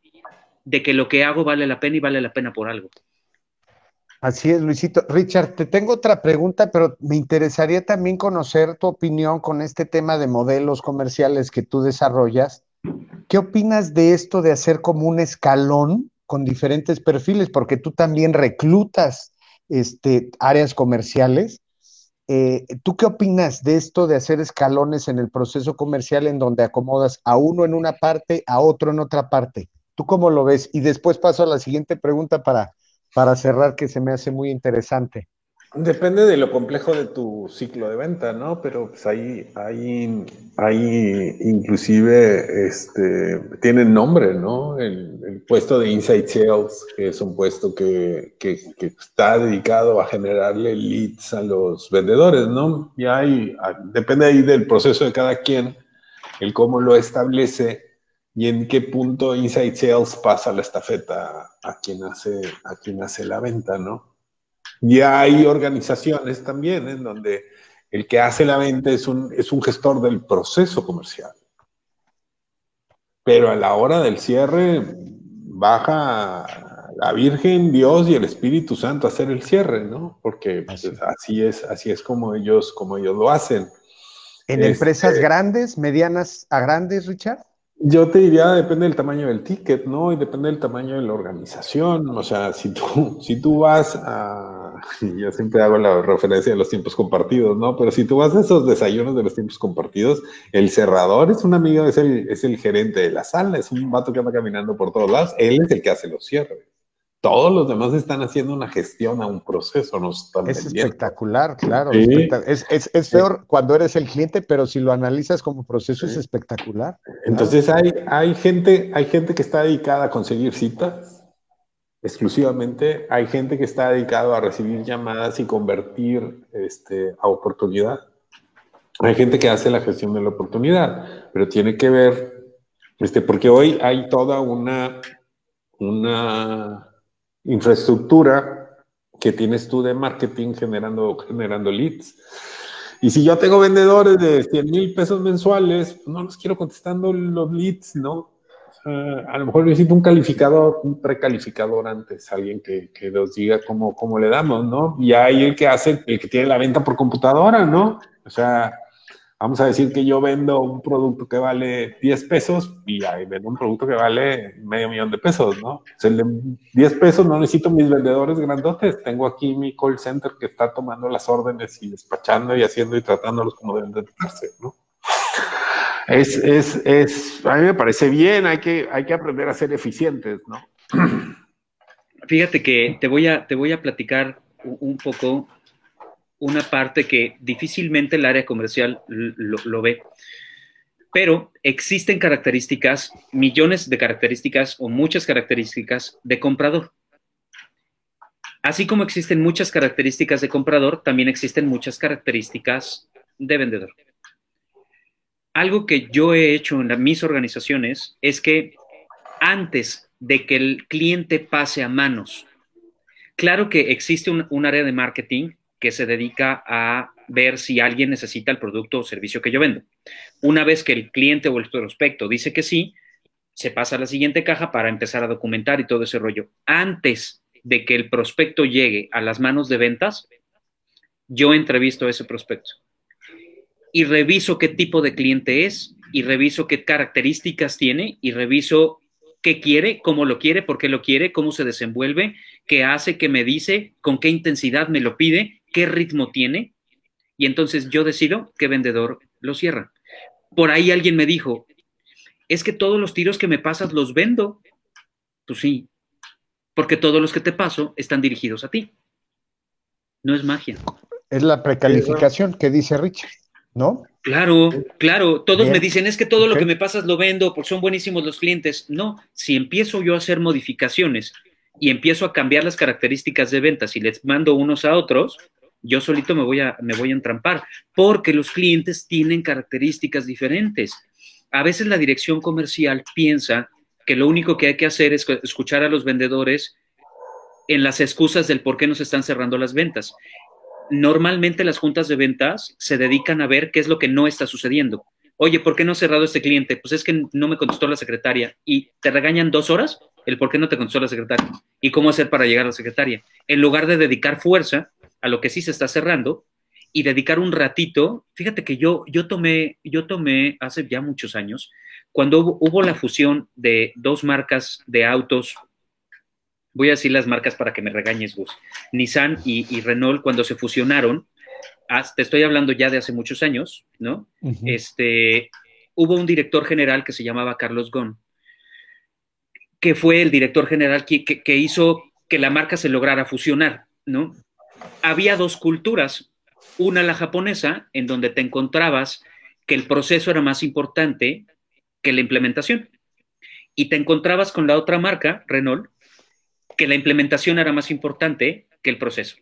de que lo que hago vale la pena y vale la pena por algo. Así es, Luisito. Richard, te tengo otra pregunta, pero me interesaría también conocer tu opinión con este tema de modelos comerciales que tú desarrollas. ¿Qué opinas de esto de hacer como un escalón con diferentes perfiles? Porque tú también reclutas este, áreas comerciales. Eh, ¿Tú qué opinas de esto de hacer escalones en el proceso comercial en donde acomodas a uno en una parte, a otro en otra parte? ¿Tú cómo lo ves? Y después paso a la siguiente pregunta para para cerrar que se me hace muy interesante. Depende de lo complejo de tu ciclo de venta, ¿no? Pero pues ahí, ahí, ahí inclusive este, tienen nombre, ¿no? El, puesto de Inside Sales, que es un puesto que, que, que, está dedicado a generarle leads a los vendedores, ¿no? Y hay, depende ahí del proceso de cada quien, el cómo lo establece y en qué punto Inside Sales pasa la estafeta a quien hace, a quien hace la venta, ¿no? Y hay organizaciones también en donde el que hace la venta es un, es un gestor del proceso comercial. Pero a la hora del cierre baja la Virgen, Dios y el Espíritu Santo hacer el cierre, ¿no? Porque pues, así. es, así es como ellos, como ellos lo hacen. ¿En este, empresas grandes, medianas a grandes, Richard? Yo te diría, depende del tamaño del ticket, ¿no? Y depende del tamaño de la organización. O sea, si tú, (laughs) si tú vas a, (laughs) yo siempre hago la referencia de los tiempos compartidos, ¿no? Pero si tú vas a esos desayunos de los tiempos compartidos, el cerrador es un amigo, es el, es el gerente de la sala, es un vato que anda caminando por todos lados, él es el que hace los cierres todos los demás están haciendo una gestión a un proceso, no están Es espectacular, claro. Es, es, es, peor cuando eres el cliente, pero si lo analizas como proceso es espectacular. Entonces hay, hay, gente, hay gente que está dedicada a conseguir citas exclusivamente, hay gente que está dedicada a recibir llamadas y convertir este, a oportunidad. Hay gente que hace la gestión de la oportunidad, pero tiene que ver, este, porque hoy hay toda una, una infraestructura que tienes tú de marketing generando, generando leads. Y si yo tengo vendedores de 100 mil pesos mensuales, pues no los quiero contestando los leads, ¿no? a lo mejor necesito un calificador, un precalificador antes, alguien que, que nos diga cómo, cómo le damos, ¿no? Y hay el que hace, el que tiene la venta por computadora, ¿no? O sea, vamos a decir que yo vendo un producto que vale 10 pesos y ahí vendo un producto que vale medio millón de pesos, ¿no? O el de 10 pesos no necesito mis vendedores grandotes, tengo aquí mi call center que está tomando las órdenes y despachando y haciendo y tratándolos como deben de tratarse, ¿no? Es, es, es, a mí me parece bien, hay que, hay que aprender a ser eficientes, ¿no? Fíjate que te voy a, te voy a platicar un poco una parte que difícilmente el área comercial lo, ve. Pero existen características, millones de características o muchas características de comprador. Así como existen muchas características de comprador, también existen muchas características de vendedor. Algo que yo he hecho en mis organizaciones es que antes de que el cliente pase a manos, claro que existe un, área de marketing que se dedica a ver si alguien necesita el producto o servicio que yo vendo. Una vez que el cliente o el prospecto dice que sí, se pasa a la siguiente caja para empezar a documentar y todo ese rollo. Antes de que el prospecto llegue a las manos de ventas, yo entrevisto a ese prospecto y reviso qué tipo de cliente es y reviso qué características tiene y reviso qué quiere, cómo lo quiere, por qué lo quiere, cómo se desenvuelve, qué hace, qué me dice, con qué intensidad me lo pide qué ritmo tiene, y entonces yo decido qué vendedor lo cierra. Por ahí alguien me dijo, es que todos los tiros que me pasas los vendo. Pues sí, porque todos los que te paso están dirigidos a ti. No es magia. Es la precalificación que dice Richard, ¿no? Claro, claro. Todos me dicen, es que todo lo que me pasas lo vendo porque son buenísimos los clientes. No, si empiezo yo a hacer modificaciones y empiezo a cambiar las características de ventas y les mando unos a otros, yo solito me voy, a, me voy a entrampar, porque los clientes tienen características diferentes. A veces la dirección comercial piensa que lo único que hay que hacer es escuchar a los vendedores en las excusas del por qué nos están cerrando las ventas. Normalmente las juntas de ventas se dedican a ver qué es lo que no está sucediendo. Oye, ¿por qué no ha cerrado este cliente? Pues es que no me contestó la secretaria y te regañan dos horas el por qué no te contestó la secretaria y cómo hacer para llegar a la secretaria. En lugar de dedicar fuerza a lo que sí se está cerrando y dedicar un ratito. Fíjate que yo, yo, tomé, yo tomé hace ya muchos años, cuando hubo, la fusión de dos marcas de autos, voy a decir las marcas para que me regañes, Gus, Nissan y, Renault, cuando se fusionaron, te estoy hablando ya de hace muchos años, ¿no? Este, hubo un director general que se llamaba Carlos Gon, que fue el director general que, que hizo que la marca se lograra fusionar, ¿no? Había dos culturas, una la japonesa, en donde te encontrabas que el proceso era más importante que la implementación, y te encontrabas con la otra marca, Renault, que la implementación era más importante que el proceso.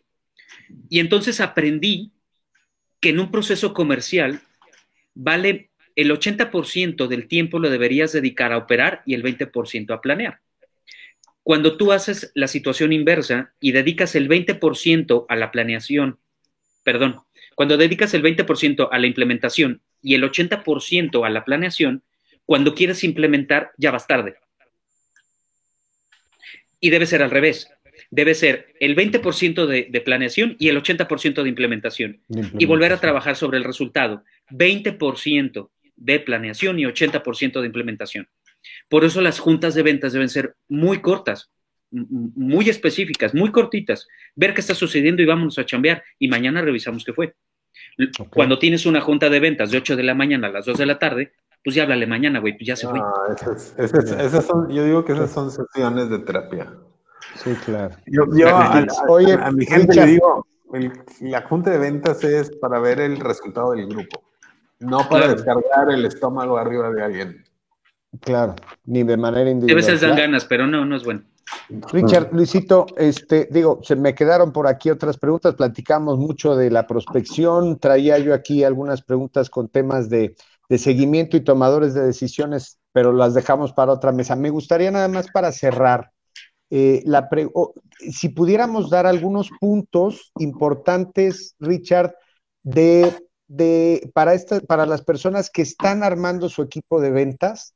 Y entonces aprendí que en un proceso comercial vale el 80% del tiempo lo deberías dedicar a operar y el 20% a planear. Cuando tú haces la situación inversa y dedicas el 20% a la planeación, perdón, cuando dedicas el 20% a la implementación y el 80% a la planeación, cuando quieres implementar ya vas tarde. Y debe ser al revés. Debe ser el 20% de, de, planeación y el 80% de implementación. Y volver a trabajar sobre el resultado. 20% de planeación y 80% de implementación. Por eso las juntas de ventas deben ser muy cortas, muy específicas, muy cortitas. Ver qué está sucediendo y vámonos a chambear. Y mañana revisamos qué fue. Cuando tienes una junta de ventas de 8 de la mañana a las 2 de la tarde, pues ya háblale mañana, güey, pues ya se fue. esas, son, yo digo que esas son sesiones de terapia. Sí, claro. Yo, a, Oye, a, mi gente le digo, la junta de ventas es para ver el resultado del grupo, no para descargar el estómago arriba de alguien. Claro, ni de manera individual. A veces dan ganas, pero no, no es bueno. Richard, Luisito, este, digo, se me quedaron por aquí otras preguntas, platicamos mucho de la prospección, traía yo aquí algunas preguntas con temas de, seguimiento y tomadores de decisiones, pero las dejamos para otra mesa. Me gustaría nada más para cerrar, eh, la si pudiéramos dar algunos puntos importantes, Richard, de, de para, esta, para las personas que están armando su equipo de ventas,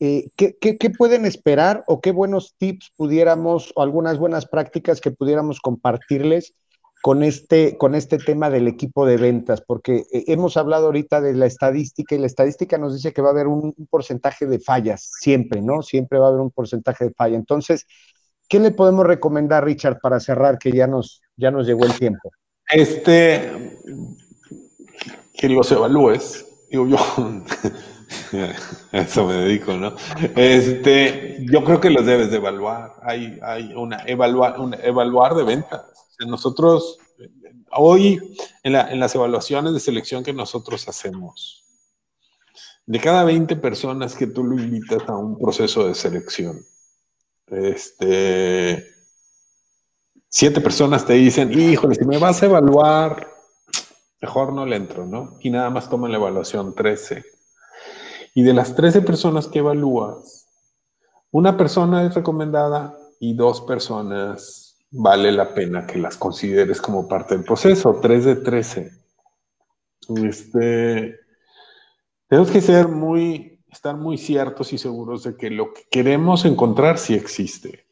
eh, ¿qué, pueden esperar o qué buenos tips pudiéramos o algunas buenas prácticas que pudiéramos compartirles con este, con este tema del equipo de ventas? Porque eh, hemos hablado ahorita de la estadística y la estadística nos dice que va a haber un, porcentaje de fallas, siempre, ¿no? Siempre va a haber un porcentaje de falla. Entonces, ¿qué le podemos recomendar, Richard, para cerrar, que ya nos, ya nos llegó el tiempo? Este, que los evalúes, digo yo. (laughs) Eso me dedico, ¿no? Este, yo creo que los debes de evaluar. Hay, hay una, evaluar, evaluar de ventas. Nosotros, hoy, en, las evaluaciones de selección que nosotros hacemos, de cada 20 personas que tú lo invitas a un proceso de selección, este, siete personas te dicen, híjole, si me vas a evaluar, mejor no le entro, ¿no? Y nada más toman la evaluación 13 y de las 13 personas que evalúas, una persona es recomendada y dos personas vale la pena que las consideres como parte del proceso. 3 de 13. Este, tenemos que ser muy, estar muy ciertos y seguros de que lo que queremos encontrar sí existe.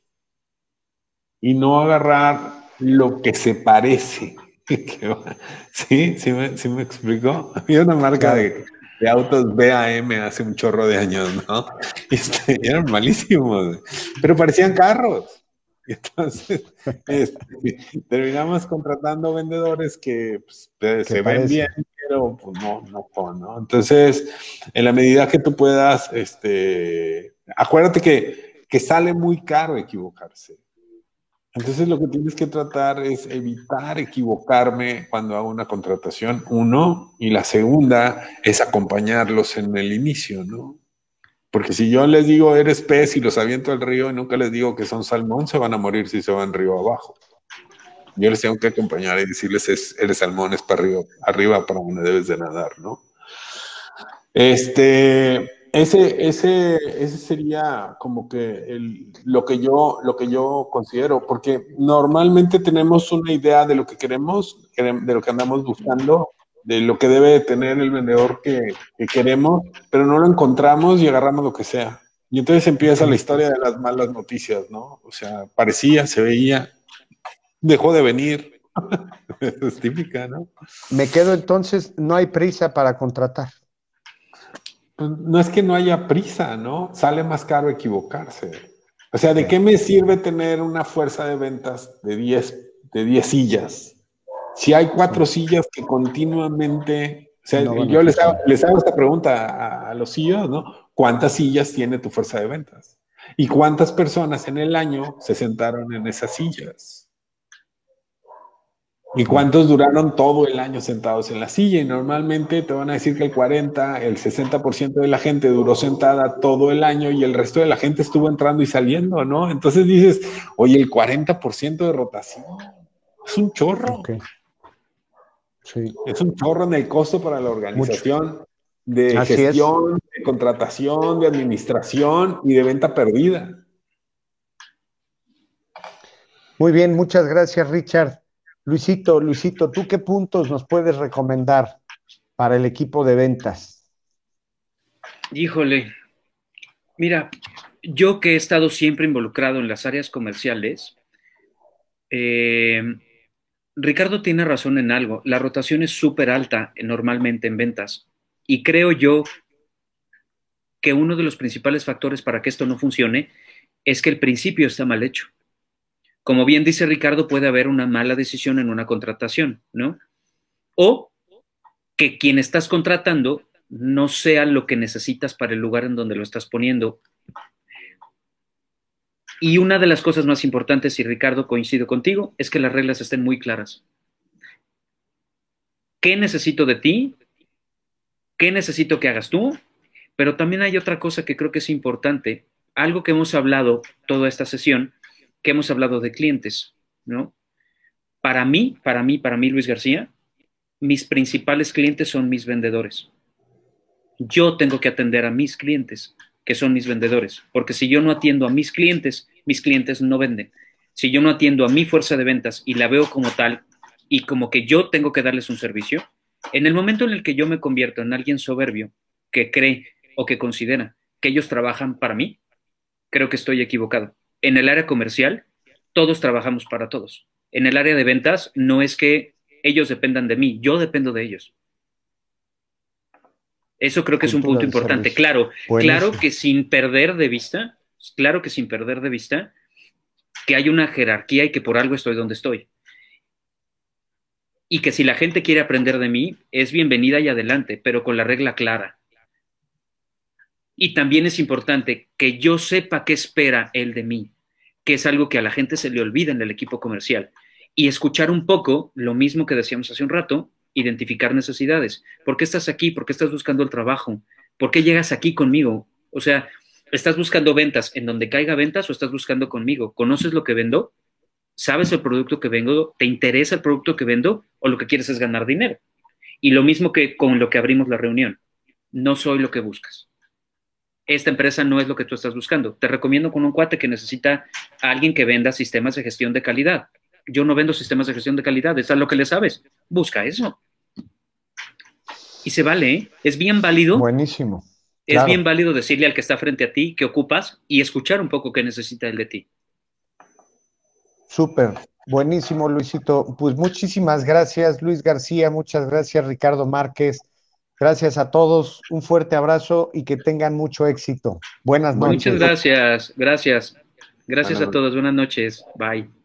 Y no agarrar lo que se parece. (laughs) ¿Sí? ¿Sí me, ¿Sí me explicó? Había una marca de, de autos BAM hace un chorro de años, ¿no? (laughs) Este, eran malísimos, pero parecían carros. Y (laughs) entonces este, terminamos contratando vendedores que pues, se ven bien, pero pues, no, no, no. Entonces, en la medida que tú puedas, este, acuérdate que, que sale muy caro equivocarse. Entonces lo que tienes que tratar es evitar equivocarme cuando hago una contratación, uno, y la segunda es acompañarlos en el inicio, ¿no? Porque si yo les digo eres pez y los aviento al río y nunca les digo que son salmón, se van a morir si se van río abajo. Yo les tengo que acompañar y decirles eres salmón, es para arriba, arriba para donde debes de nadar, ¿no? Este, ese, ese, ese sería como que el, lo, que yo, lo que yo considero, porque normalmente tenemos una idea de lo que queremos, de lo que andamos buscando, de lo que debe tener el vendedor que, queremos, pero no lo encontramos y agarramos lo que sea. Y entonces empieza la historia de las malas noticias, ¿no? O sea, parecía, se veía, dejó de venir. (laughs) es típica, ¿no? Me quedo entonces, no hay prisa para contratar. Pues, no es que no haya prisa, ¿no? Sale más caro equivocarse. O sea, ¿de qué me sirve tener una fuerza de ventas de 10 de 10 sillas? Si hay cuatro sillas que continuamente, o sea, yo les hago, esta pregunta a, los sillas, ¿no? ¿Cuántas sillas tiene tu fuerza de ventas? ¿Y cuántas personas en el año se sentaron en esas sillas? ¿Y cuántos duraron todo el año sentados en la silla? Y normalmente te van a decir que el 40, el 60% de la gente duró sentada todo el año y el resto de la gente estuvo entrando y saliendo, ¿no? Entonces dices, oye, el 40% de rotación es un chorro. Sí. Es un chorro en el costo para la organización de gestión, de contratación, de administración y de venta perdida. Muy bien, muchas gracias, Richard. Luisito, Luisito, ¿tú qué puntos nos puedes recomendar para el equipo de ventas? Híjole, mira, yo que he estado siempre involucrado en las áreas comerciales, eh, Ricardo tiene razón en algo. La rotación es súper alta normalmente en ventas. Y creo yo que uno de los principales factores para que esto no funcione es que el principio está mal hecho. Como bien dice Ricardo, puede haber una mala decisión en una contratación, ¿no? O que quien estás contratando no sea lo que necesitas para el lugar en donde lo estás poniendo. Y una de las cosas más importantes, y Ricardo coincido contigo, es que las reglas estén muy claras. ¿Qué necesito de ti? ¿Qué necesito que hagas tú? Pero también hay otra cosa que creo que es importante, algo que hemos hablado toda esta sesión, que hemos hablado de clientes, ¿no? Para mí, para mí, para mí, Luis García, mis principales clientes son mis vendedores. Yo tengo que atender a mis clientes, que son mis vendedores, porque si yo no atiendo a mis clientes, mis clientes no venden. Si yo no atiendo a mi fuerza de ventas y la veo como tal y como que yo tengo que darles un servicio, en el momento en el que yo me convierto en alguien soberbio que cree o que considera que ellos trabajan para mí, creo que estoy equivocado. En el área comercial, todos trabajamos para todos. En el área de ventas, no es que ellos dependan de mí, yo dependo de ellos. Eso creo que es un punto importante. Claro, claro que sin perder de vista, claro que sin perder de vista que hay una jerarquía y que por algo estoy donde estoy. Y que si la gente quiere aprender de mí, es bienvenida y adelante, pero con la regla clara. Y también es importante que yo sepa qué espera él de mí, que es algo que a la gente se le olvida en el equipo comercial. Y escuchar un poco lo mismo que decíamos hace un rato, identificar necesidades. ¿Por qué estás aquí? ¿Por qué estás buscando el trabajo? ¿Por qué llegas aquí conmigo? O sea, ¿estás buscando ventas en donde caiga ventas o estás buscando conmigo? ¿Conoces lo que vendo? ¿Sabes el producto que vendo? ¿Te interesa el producto que vendo o lo que quieres es ganar dinero? Y lo mismo que con lo que abrimos la reunión. No soy lo que buscas. Esta empresa no es lo que tú estás buscando. Te recomiendo con un cuate que necesita a alguien que venda sistemas de gestión de calidad. Yo no vendo sistemas de gestión de calidad, es lo que le sabes. Busca eso. Y se vale, ¿eh? es bien válido. Buenísimo. Es bien válido decirle al que está frente a ti que ocupas y escuchar un poco qué necesita él de ti. Súper, buenísimo, Luisito. Pues muchísimas gracias, Luis García, muchas gracias, Ricardo Márquez. Gracias a todos, un fuerte abrazo y que tengan mucho éxito. Buenas noches. Muchas gracias, gracias. Gracias a todos, buenas noches. Bye.